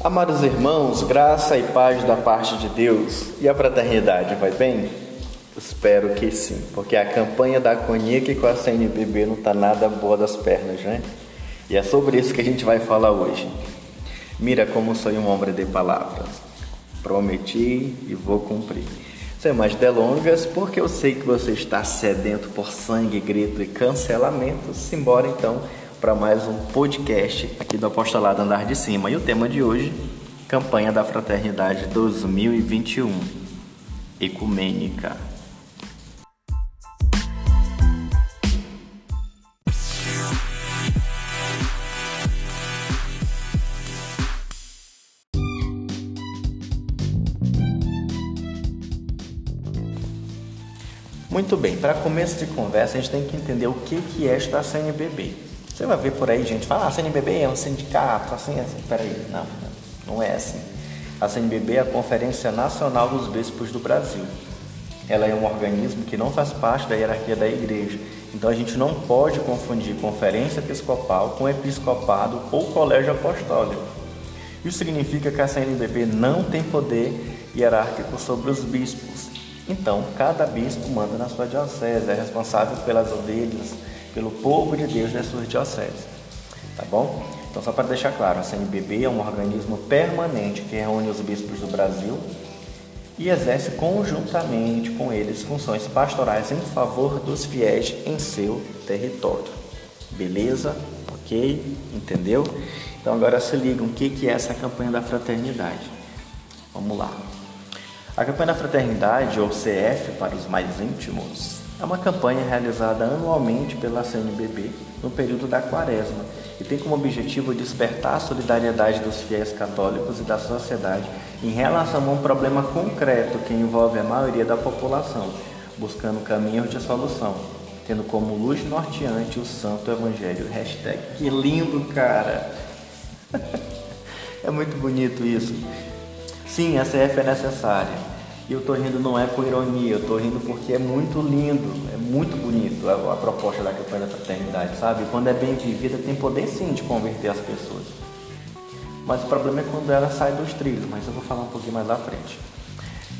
Amados irmãos, graça e paz da parte de Deus e a fraternidade, vai bem? Espero que sim, porque a campanha da Conique com a CNBB não está nada boa das pernas, né? E é sobre isso que a gente vai falar hoje. Mira como sou um homem de palavras. Prometi e vou cumprir. Sem mais delongas, porque eu sei que você está sedento por sangue, grito e cancelamento, simbora então para mais um podcast aqui do Apostolado Andar de Cima. E o tema de hoje, Campanha da Fraternidade 2021, Ecumênica. Muito bem, para começo de conversa, a gente tem que entender o que, é esta CNBB. Você vai ver por aí gente fala, ah, a CNBB é um sindicato, assim, assim. Peraí, não, não é assim. A CNBB é a Conferência Nacional dos Bispos do Brasil. Ela é um organismo que não faz parte da hierarquia da igreja. Então a gente não pode confundir conferência episcopal com episcopado ou colégio apostólico. Isso significa que a CNBB não tem poder hierárquico sobre os bispos. Então, cada bispo manda na sua diocese, é responsável pelas ovelhas, pelo povo de Deus nas suas dioceses. Tá bom? Então, só para deixar claro, a CNBB é um organismo permanente que reúne os bispos do Brasil e exerce conjuntamente com eles funções pastorais em favor dos fiéis em seu território. Beleza? Ok? Entendeu? Então, agora se ligam o que é essa campanha da fraternidade. Vamos lá. A campanha da fraternidade, ou CF para os mais íntimos, é uma campanha realizada anualmente pela CNBB no período da Quaresma e tem como objetivo despertar a solidariedade dos fiéis católicos e da sociedade em relação a um problema concreto que envolve a maioria da população, buscando caminhos de solução, tendo como luz norteante o Santo Evangelho. Hashtag que lindo, cara! é muito bonito isso. Sim, a CF é necessária e eu tô rindo não é por ironia, eu tô rindo porque é muito lindo, é muito bonito a, a proposta da campanha da fraternidade, sabe? Quando é bem vivida, tem poder sim de converter as pessoas. Mas o problema é quando ela sai dos trilhos, mas eu vou falar um pouquinho mais à frente.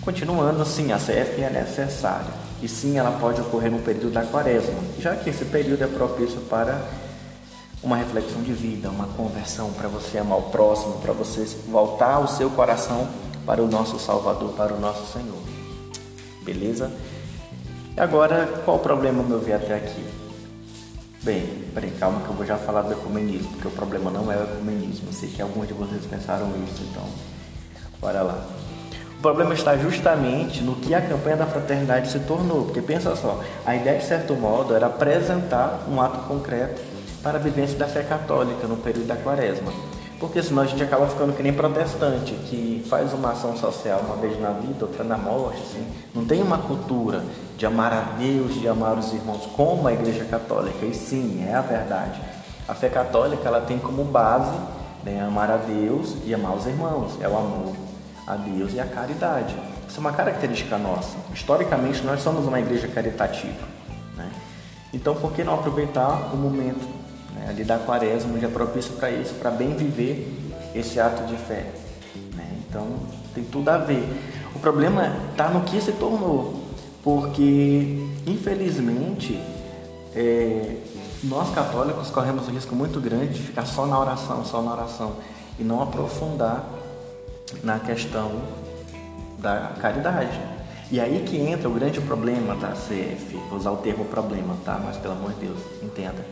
Continuando, sim, a CF é necessária. E sim, ela pode ocorrer no período da quaresma, já que esse período é propício para uma reflexão de vida, uma conversão para você amar o próximo, para você voltar o seu coração para o nosso Salvador, para o nosso Senhor. Beleza? E agora, qual o problema meu ver até aqui? Bem, peraí, calma que eu vou já falar do ecumenismo, porque o problema não é o ecumenismo. Eu sei que alguns de vocês pensaram isso, então, bora lá. O problema está justamente no que a campanha da fraternidade se tornou, porque pensa só, a ideia de certo modo era apresentar um ato concreto para a vivência da fé católica no período da quaresma. Porque senão a gente acaba ficando que nem protestante, que faz uma ação social uma vez na vida, outra na morte. Assim. Não tem uma cultura de amar a Deus, de amar os irmãos, como a Igreja Católica. E sim, é a verdade. A fé católica ela tem como base né, amar a Deus e amar os irmãos. É o amor a Deus e a caridade. Isso é uma característica nossa. Historicamente, nós somos uma igreja caritativa. Né? Então, por que não aproveitar o momento né? Ali da quaresma já é propício para isso, para bem viver esse ato de fé. Né? Então tem tudo a ver. O problema está no que se tornou, porque infelizmente é, nós católicos corremos um risco muito grande de ficar só na oração, só na oração e não aprofundar na questão da caridade. E aí que entra o grande problema da CF, vou usar o termo problema, tá? Mas pelo amor de Deus, entenda.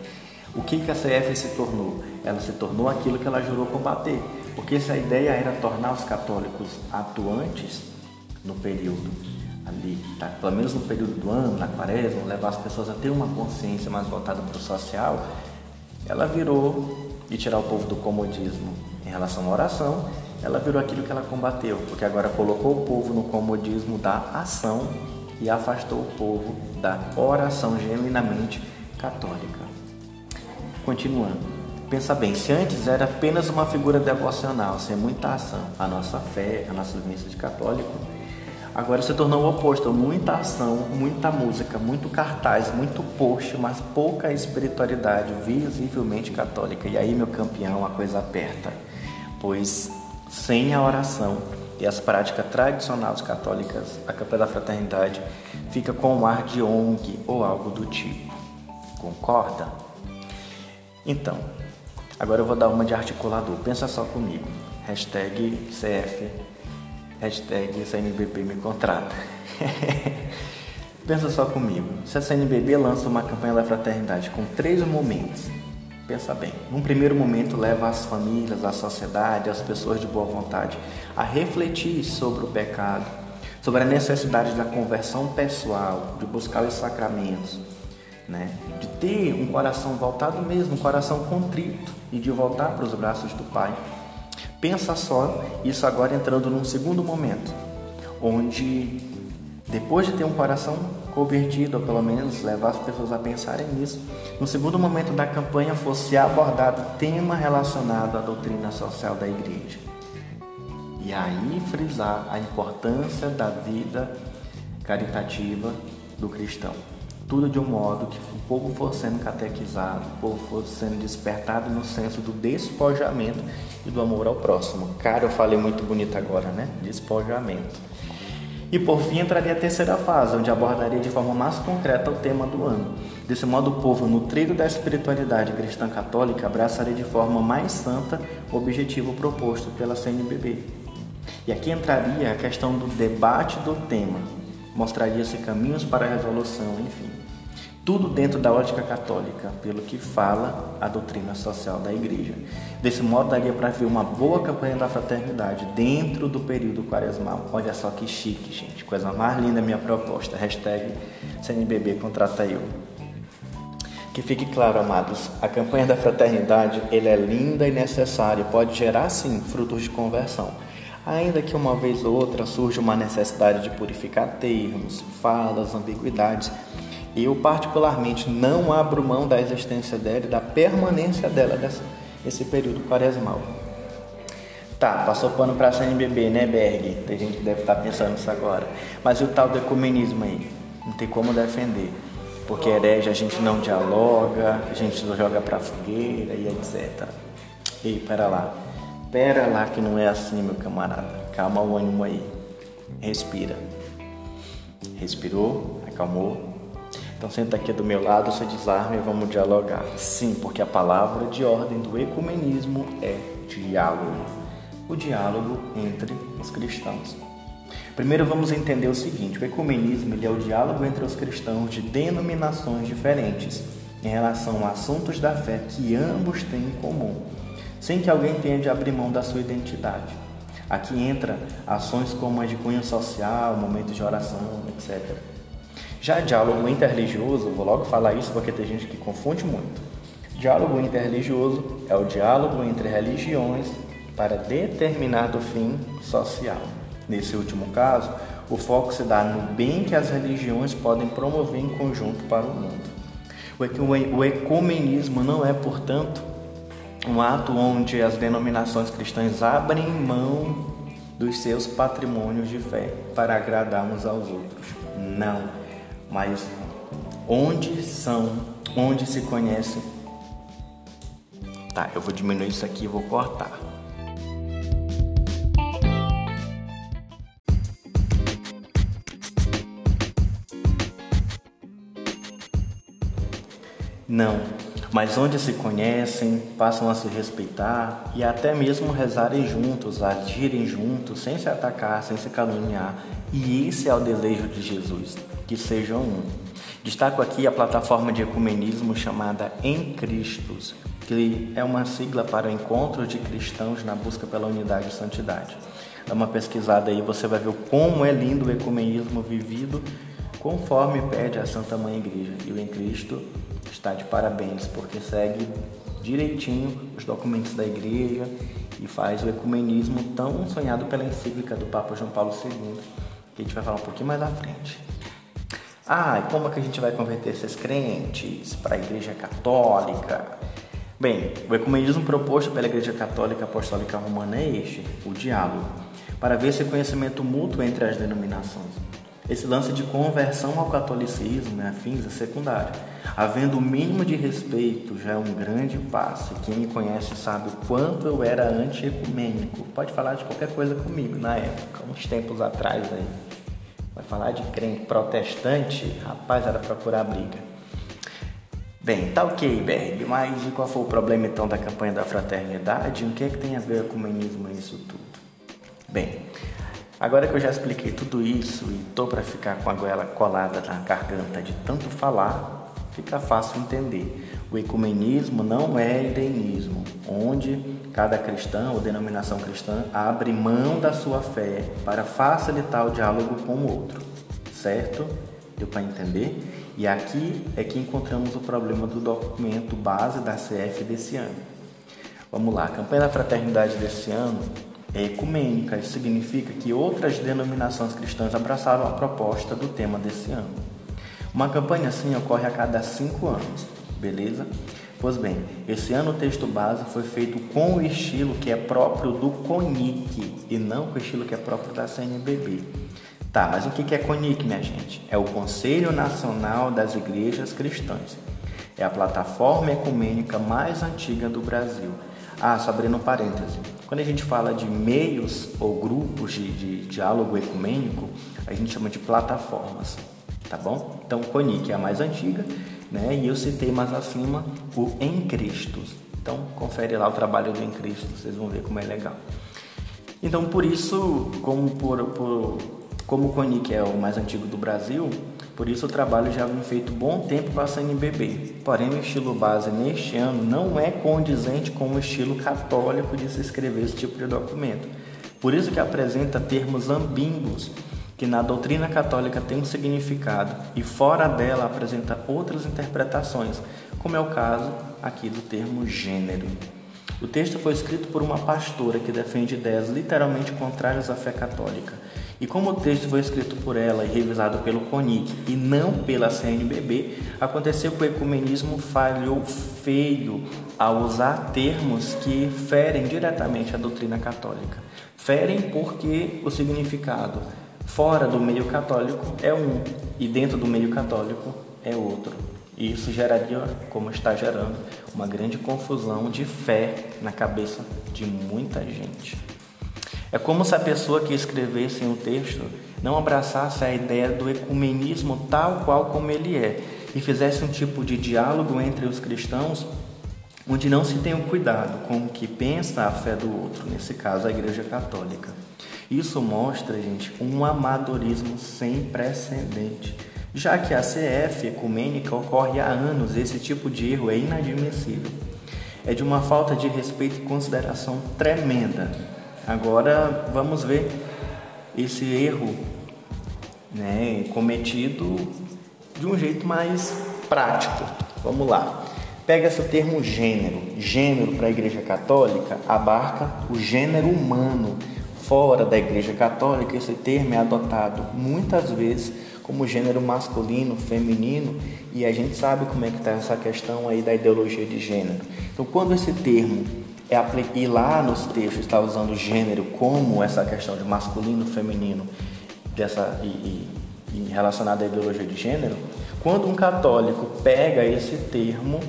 O que, que a CF se tornou? Ela se tornou aquilo que ela jurou combater. Porque se a ideia era tornar os católicos atuantes no período ali, tá? pelo menos no período do ano, na quaresma, levar as pessoas a ter uma consciência mais voltada para o social, ela virou, e tirar o povo do comodismo em relação à oração, ela virou aquilo que ela combateu, porque agora colocou o povo no comodismo da ação e afastou o povo da oração genuinamente católica. Continuando. Pensa bem, se antes era apenas uma figura devocional, sem muita ação, a nossa fé, a nossa vivência de católico, agora se tornou o oposto, muita ação, muita música, muito cartaz, muito post, mas pouca espiritualidade visivelmente católica. E aí, meu campeão, a coisa aperta, pois Sem a oração e as práticas tradicionais católicas, a campanha da fraternidade fica com um ar de ONG ou algo do tipo. Concorda? Então, agora eu vou dar uma de articulador. Pensa só comigo. Hashtag CF, hashtag CNBB me contrata. Pensa só comigo. Se a CNBB lança uma campanha da fraternidade com três momentos, pensa bem. Num primeiro momento, leva as famílias, a sociedade, as pessoas de boa vontade a refletir sobre o pecado, sobre a necessidade da conversão pessoal, de buscar os sacramentos, né? de ter um coração voltado mesmo, um coração contrito e de voltar para os braços do Pai. Pensa só isso agora entrando num segundo momento, onde depois de ter um coração convertido, ou pelo menos levar as pessoas a pensarem nisso, no segundo momento da campanha fosse abordado tema relacionado à doutrina social da igreja. E aí frisar a importância da vida caritativa do cristão. Tudo de um modo que o povo fosse sendo catequizado, o povo fosse sendo despertado no senso do despojamento e do amor ao próximo. Cara, eu falei muito bonito agora, né? Despojamento. E por fim entraria a terceira fase, onde abordaria de forma mais concreta o tema do ano. Desse modo, o povo, nutrido da espiritualidade cristã católica, abraçaria de forma mais santa o objetivo proposto pela CNBB. E aqui entraria a questão do debate do tema, mostraria-se caminhos para a resolução, enfim. Tudo dentro da ótica católica, pelo que fala a doutrina social da Igreja. Desse modo, daria para ver uma boa campanha da fraternidade dentro do período quaresmal. Olha só que chique, gente. Coisa mais linda minha proposta. Hashtag CNBB contrata eu. Que fique claro, amados, a campanha da fraternidade ele é linda e necessária, pode gerar sim frutos de conversão. Ainda que uma vez ou outra surja uma necessidade de purificar termos, falas, ambiguidades, eu, particularmente, não abro mão da existência dela e da permanência dela nesse período quaresmal. Tá, passou pano para a CNBB, né, Berg? Tem gente que deve estar tá pensando isso agora. Mas e o tal do ecumenismo aí? Não tem como defender. Porque herege a gente não dialoga, a gente não joga pra fogueira e etc. Ei, pera lá. Pera lá que não é assim, meu camarada. Calma o ânimo aí. Respira. Respirou, acalmou, então senta aqui do meu lado, se desarme e vamos dialogar. Sim, porque a palavra de ordem do ecumenismo é diálogo. O diálogo entre os cristãos. Primeiro vamos entender o seguinte: o ecumenismo ele é o diálogo entre os cristãos de denominações diferentes em relação a assuntos da fé que ambos têm em comum, sem que alguém tenha de abrir mão da sua identidade. Aqui entra ações como a de cunho social, momentos de oração, etc. Já diálogo interreligioso, vou logo falar isso porque tem gente que confunde muito. Diálogo interreligioso é o diálogo entre religiões para determinado fim social. Nesse último caso, o foco se dá no bem que as religiões podem promover em conjunto para o mundo. O ecumenismo não é, portanto, um ato onde as denominações cristãs abrem mão dos seus patrimônios de fé para agradar uns aos outros. Não mas onde são, onde se conhece. Tá, eu vou diminuir isso aqui e vou cortar. Não, mas onde se conhecem, passam a se respeitar e até mesmo rezarem juntos, agirem juntos, sem se atacar, sem se caluniar. E esse é o desejo de Jesus que sejam um. Destaco aqui a plataforma de ecumenismo chamada Em Cristos, que é uma sigla para o encontro de cristãos na busca pela unidade e santidade. Dá uma pesquisada aí, você vai ver como é lindo o ecumenismo vivido conforme pede a Santa Mãe Igreja. E o Em Cristo está de parabéns, porque segue direitinho os documentos da igreja e faz o ecumenismo tão sonhado pela encíclica do Papa João Paulo II, que a gente vai falar um pouquinho mais à frente. Ah, e como é que a gente vai converter esses crentes para a Igreja Católica? Bem, o ecumenismo proposto pela Igreja Católica Apostólica Romana é este, o diálogo, para ver esse conhecimento mútuo entre as denominações. Esse lance de conversão ao catolicismo, né, afins, é secundário. Havendo o mínimo de respeito já é um grande passo. Quem me conhece sabe o quanto eu era anti-ecumênico. Pode falar de qualquer coisa comigo na época, uns tempos atrás aí. Vai falar de crente protestante, rapaz, era procurar briga. Bem, tá ok, Berg, mas qual foi o problema então da campanha da fraternidade? O que é que tem a ver com o ecumenismo nisso tudo? Bem, Agora que eu já expliquei tudo isso e tô para ficar com a goela colada na garganta de tanto falar, fica fácil entender. O ecumenismo não é irenismo, onde cada cristão ou denominação cristã abre mão da sua fé para facilitar o diálogo com o outro, certo? Deu para entender? E aqui é que encontramos o problema do documento base da CF desse ano. Vamos lá, a campanha da fraternidade desse ano ecumênica. Isso significa que outras denominações cristãs abraçaram a proposta do tema desse ano. Uma campanha assim ocorre a cada cinco anos, beleza? Pois bem, esse ano o texto base foi feito com o estilo que é próprio do CONIC e não com o estilo que é próprio da CNBB. Tá, mas o que é CONIC, minha gente? É o Conselho Nacional das Igrejas Cristãs. É a plataforma ecumênica mais antiga do Brasil. Ah, só abrindo um parêntese. Quando a gente fala de meios ou grupos de, de diálogo ecumênico, a gente chama de plataformas, tá bom? Então, CONIC é a mais antiga, né? E eu citei mais acima o Em Cristo. Então, confere lá o trabalho do Em Cristo, vocês vão ver como é legal. Então, por isso, como, por, por, como o CONIC é o mais antigo do Brasil, por isso o trabalho já vem feito bom tempo para a CNBB. Porém, o estilo base neste ano não é condizente com o estilo católico de se escrever esse tipo de documento. Por isso que apresenta termos ambíguos, que na doutrina católica tem um significado e fora dela apresenta outras interpretações, como é o caso aqui do termo gênero. O texto foi escrito por uma pastora que defende ideias literalmente contrárias à fé católica. E como o texto foi escrito por ela e revisado pelo CONIC e não pela CNBB, aconteceu que o ecumenismo falhou feio ao usar termos que ferem diretamente a doutrina católica. Ferem porque o significado fora do meio católico é um e dentro do meio católico é outro. E isso geraria, como está gerando, uma grande confusão de fé na cabeça de muita gente. É como se a pessoa que escrevesse o texto não abraçasse a ideia do ecumenismo tal qual como ele é e fizesse um tipo de diálogo entre os cristãos onde não se tem o cuidado com o que pensa a fé do outro, nesse caso a Igreja Católica. Isso mostra, gente, um amadorismo sem precedente. Já que a CF ecumênica ocorre há anos, esse tipo de erro é inadmissível. É de uma falta de respeito e consideração tremenda Agora vamos ver esse erro né, cometido de um jeito mais prático. Vamos lá. Pega-se o termo gênero. Gênero para a Igreja Católica abarca o gênero humano. Fora da Igreja Católica, esse termo é adotado muitas vezes como gênero masculino, feminino, e a gente sabe como é que está essa questão aí da ideologia de gênero. Então, quando esse termo é e lá nos textos está usando gênero como essa questão de masculino, feminino, dessa e, e, e relacionada à ideologia de gênero. Quando um católico pega esse termo,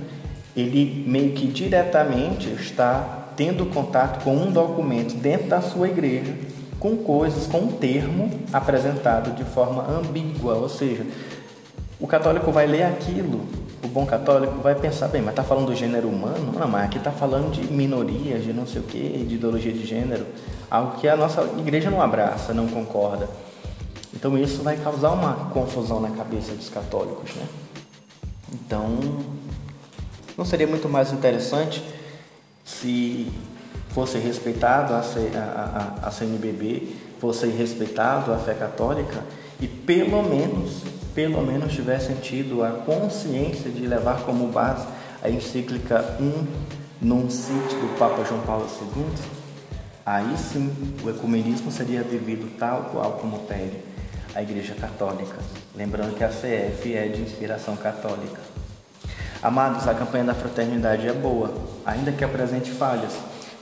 ele meio que diretamente está tendo contato com um documento dentro da sua igreja, com coisas, com um termo apresentado de forma ambígua, ou seja, o católico vai ler aquilo o bom católico vai pensar, bem, mas está falando do gênero humano? Não, mas aqui está falando de minorias, de não sei o que, de ideologia de gênero, algo que a nossa igreja não abraça, não concorda. Então isso vai causar uma confusão na cabeça dos católicos, né? Então, não seria muito mais interessante se fosse respeitado a, a, a, a CNBB, fosse respeitado a fé católica e pelo menos pelo menos tivessem tido a consciência de levar como base a encíclica 1 num sítio do Papa João Paulo II, aí sim o ecumenismo seria vivido tal qual como pede a Igreja Católica. Lembrando que a CF é de inspiração católica. Amados, a campanha da fraternidade é boa, ainda que apresente falhas.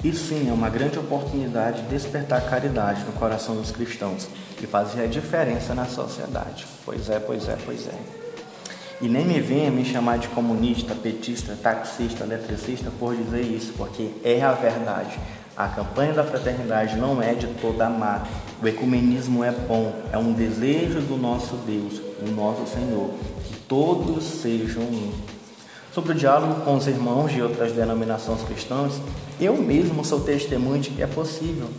E sim, é uma grande oportunidade de despertar caridade no coração dos cristãos e fazer a diferença na sociedade. Pois é, pois é, pois é. E nem me venha me chamar de comunista, petista, taxista, eletricista por dizer isso, porque é a verdade. A campanha da fraternidade não é de toda má. O ecumenismo é bom, é um desejo do nosso Deus, o nosso Senhor, que todos sejam um. Sobre o diálogo com os irmãos de outras denominações cristãs, eu mesmo sou testemunho de que é possível.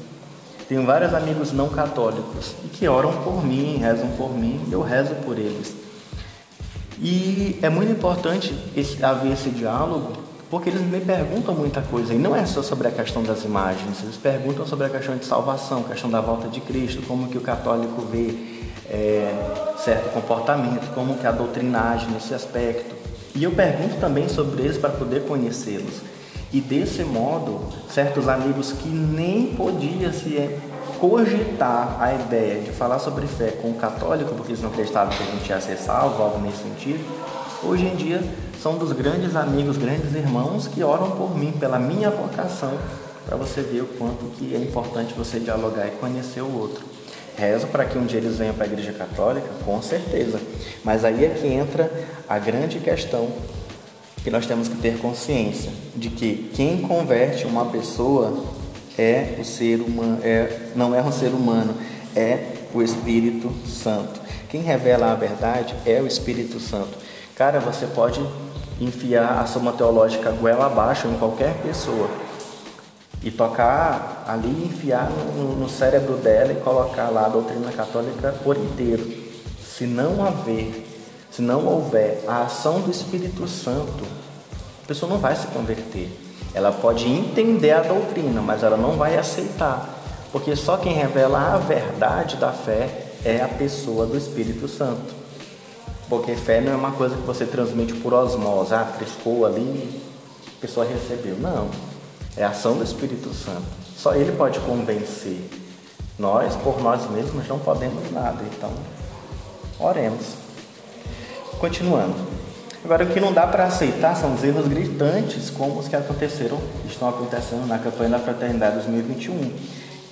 Tenho vários amigos não católicos e que oram por mim, rezam por mim e eu rezo por eles. E é muito importante esse, haver esse diálogo porque eles me perguntam muita coisa e não é só sobre a questão das imagens, eles perguntam sobre a questão de salvação, questão da volta de Cristo, como que o católico vê é, certo comportamento, como que a doutrinagem nesse aspecto. E eu pergunto também sobre eles para poder conhecê-los. E desse modo, certos amigos que nem podia se cogitar a ideia de falar sobre fé com o católico, porque eles não acreditavam que a gente ia ser salvo, algo nesse sentido, hoje em dia são dos grandes amigos, grandes irmãos que oram por mim, pela minha vocação, para você ver o quanto que é importante você dialogar e conhecer o outro. Rezo para que um dia eles venham para a Igreja Católica, com certeza. Mas aí é que entra a grande questão que nós temos que ter consciência de que quem converte uma pessoa é o ser humano, é, não é um ser humano, é o Espírito Santo. Quem revela a verdade é o Espírito Santo. Cara, você pode enfiar a soma teológica goela abaixo em qualquer pessoa e tocar ali, enfiar no, no cérebro dela e colocar lá a doutrina católica por inteiro. Se não haver, se não houver a ação do Espírito Santo, a pessoa não vai se converter. Ela pode entender a doutrina, mas ela não vai aceitar, porque só quem revela a verdade da fé é a pessoa do Espírito Santo. Porque fé não é uma coisa que você transmite por osmose, ah, triscou ali, a pessoa recebeu. Não. É a ação do Espírito Santo. Só ele pode convencer. Nós, por nós mesmos, não podemos nada. Então, oremos. Continuando. Agora, o que não dá para aceitar são os erros gritantes, como os que aconteceram, estão acontecendo na campanha da Fraternidade 2021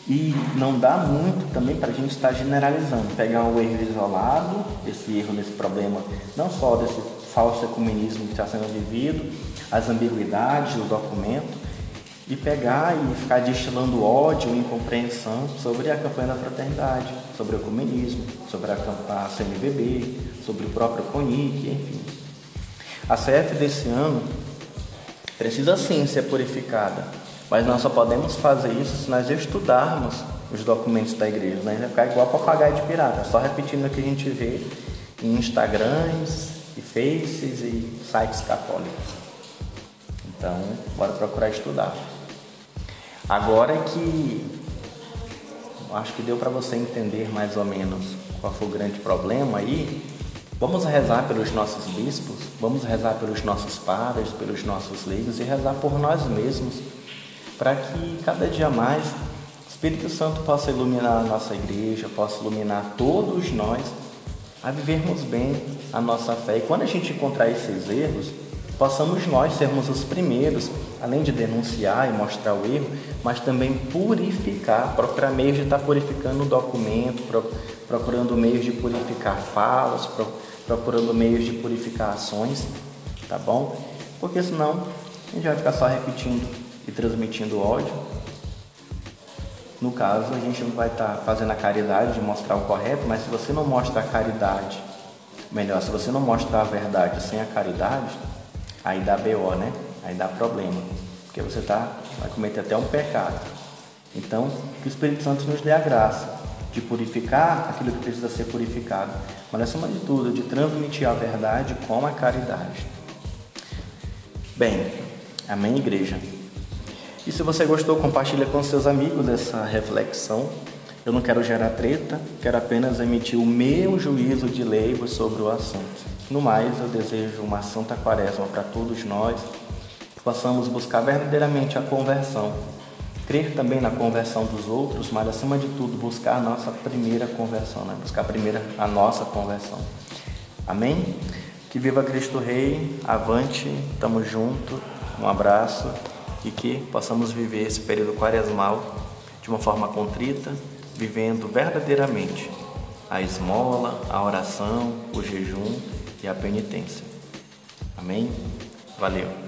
e não dá muito também para a gente estar generalizando, pegar um erro isolado, esse erro, desse problema, não só desse falso ecumenismo que está sendo vivido, as ambiguidades do documento, e pegar e ficar destilando ódio e incompreensão sobre a campanha da fraternidade, sobre o ecumenismo, sobre a, a CNBB, sobre o próprio CONIC, enfim. A CF desse ano precisa sim ser purificada, mas nós só podemos fazer isso se nós estudarmos os documentos da igreja. Né? Vai ficar igual papagaio de pirata, só repetindo o que a gente vê em Instagrams e Faces e sites católicos. Então, bora procurar estudar. Agora que acho que deu para você entender mais ou menos qual foi o grande problema aí, vamos rezar pelos nossos bispos, vamos rezar pelos nossos padres, pelos nossos leigos e rezar por nós mesmos para que cada dia mais o Espírito Santo possa iluminar a nossa igreja, possa iluminar todos nós a vivermos bem a nossa fé. E quando a gente encontrar esses erros, possamos nós sermos os primeiros, além de denunciar e mostrar o erro, mas também purificar, procurar meios de estar purificando o documento, procurando meios de purificar falas, procurando meios de purificar ações, tá bom? Porque senão a gente vai ficar só repetindo e transmitindo ódio. No caso, a gente não vai estar fazendo a caridade de mostrar o correto, mas se você não mostra a caridade, melhor, se você não mostra a verdade sem a caridade, aí dá BO, né? Aí dá problema, porque você tá, vai cometer até um pecado. Então, que o Espírito Santo nos dê a graça de purificar aquilo que precisa ser purificado, mas acima de tudo, de transmitir a verdade com a caridade. Bem, amém, igreja? E se você gostou, compartilha com seus amigos essa reflexão. Eu não quero gerar treta, quero apenas emitir o meu juízo de leigo sobre o assunto. No mais, eu desejo uma santa quaresma para todos nós, que possamos buscar verdadeiramente a conversão, crer também na conversão dos outros, mas acima de tudo buscar a nossa primeira conversão, né? buscar primeiro a nossa conversão. Amém? Que viva Cristo Rei, avante, tamo junto, um abraço e que possamos viver esse período quaresmal de uma forma contrita, vivendo verdadeiramente a esmola, a oração, o jejum e a penitência. Amém? Valeu!